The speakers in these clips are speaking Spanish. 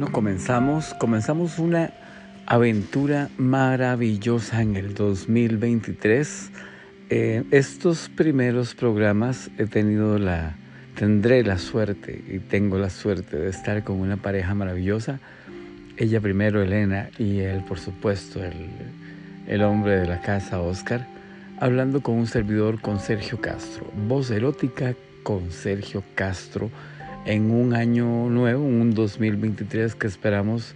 Bueno, comenzamos, comenzamos una aventura maravillosa en el 2023. Eh, estos primeros programas he tenido la, tendré la suerte y tengo la suerte de estar con una pareja maravillosa. Ella primero, Elena, y él, por supuesto, el, el hombre de la casa, Oscar, hablando con un servidor, con Sergio Castro. Voz erótica con Sergio Castro en un año nuevo, un 2023 que esperamos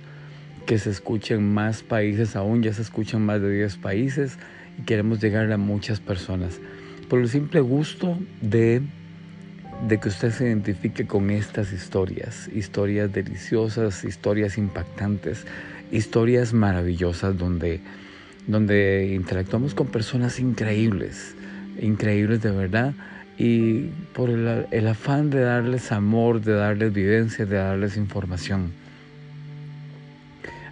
que se escuchen más países aún, ya se escuchan más de 10 países y queremos llegar a muchas personas. Por el simple gusto de, de que usted se identifique con estas historias, historias deliciosas, historias impactantes, historias maravillosas donde, donde interactuamos con personas increíbles, increíbles de verdad y por el, afán de darles amor, de darles vivencia, de darles información.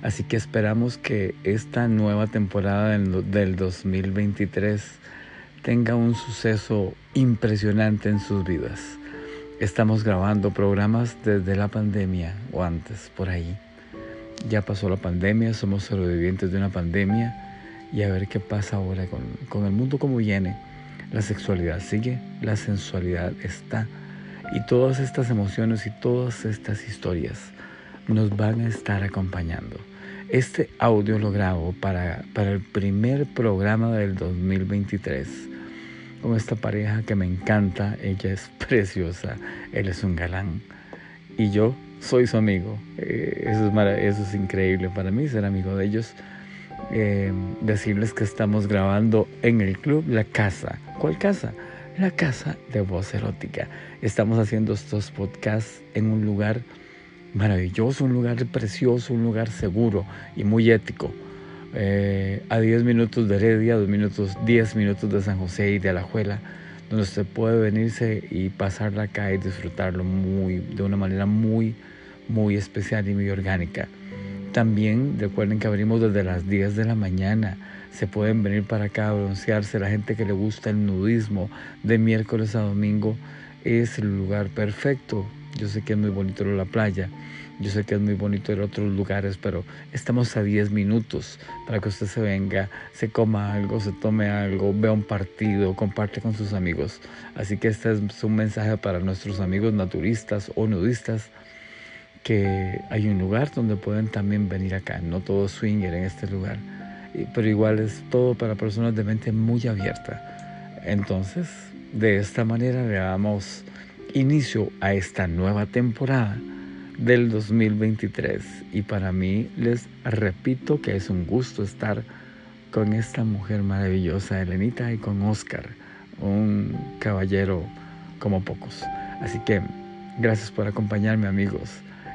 Así que esperamos que esta nueva temporada del, del 2023 tenga un suceso impresionante en sus vidas. Estamos grabando programas desde la pandemia o antes, por ahí. Ya pasó la pandemia, somos sobrevivientes de una pandemia y a ver qué pasa ahora con, con el mundo como viene la sexualidad sigue, la sensualidad está. Y todas estas emociones y todas estas historias nos van a estar acompañando. Este audio lo grabo para, para el primer programa del 2023 con esta pareja que me encanta. Ella es preciosa, él es un galán y yo soy su amigo. Eh, eso, es eso es increíble para mí, ser amigo de ellos. Eh, decirles que estamos grabando en el club La Casa. ¿Cuál casa? La Casa de Voz Erótica. Estamos haciendo estos podcasts en un lugar maravilloso, un lugar precioso, un lugar seguro y muy ético. Eh, a 10 minutos de Heredia, 2 minutos, 10 minutos de San José y de Alajuela, donde usted puede venirse y pasarla acá y disfrutarlo muy, de una manera muy, muy especial y muy orgánica. También recuerden que abrimos desde las 10 de la mañana. Se pueden venir para acá a broncearse. La gente que le gusta el nudismo de miércoles a domingo es el lugar perfecto. Yo sé que es muy bonito la playa. Yo sé que es muy bonito a otros lugares, pero estamos a 10 minutos para que usted se venga, se coma algo, se tome algo, vea un partido, comparte con sus amigos. Así que este es un mensaje para nuestros amigos naturistas o nudistas que hay un lugar donde pueden también venir acá, no todo swinger en este lugar, pero igual es todo para personas de mente muy abierta. Entonces, de esta manera le damos inicio a esta nueva temporada del 2023 y para mí les repito que es un gusto estar con esta mujer maravillosa, Elenita, y con Oscar, un caballero como pocos. Así que gracias por acompañarme amigos.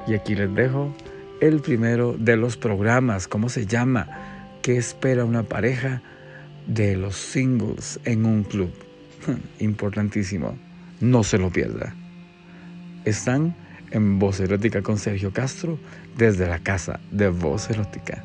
Y aquí les dejo el primero de los programas, ¿cómo se llama? ¿Qué espera una pareja de los singles en un club? Importantísimo, no se lo pierda. Están en Voz Erótica con Sergio Castro desde la casa de Voz Erótica.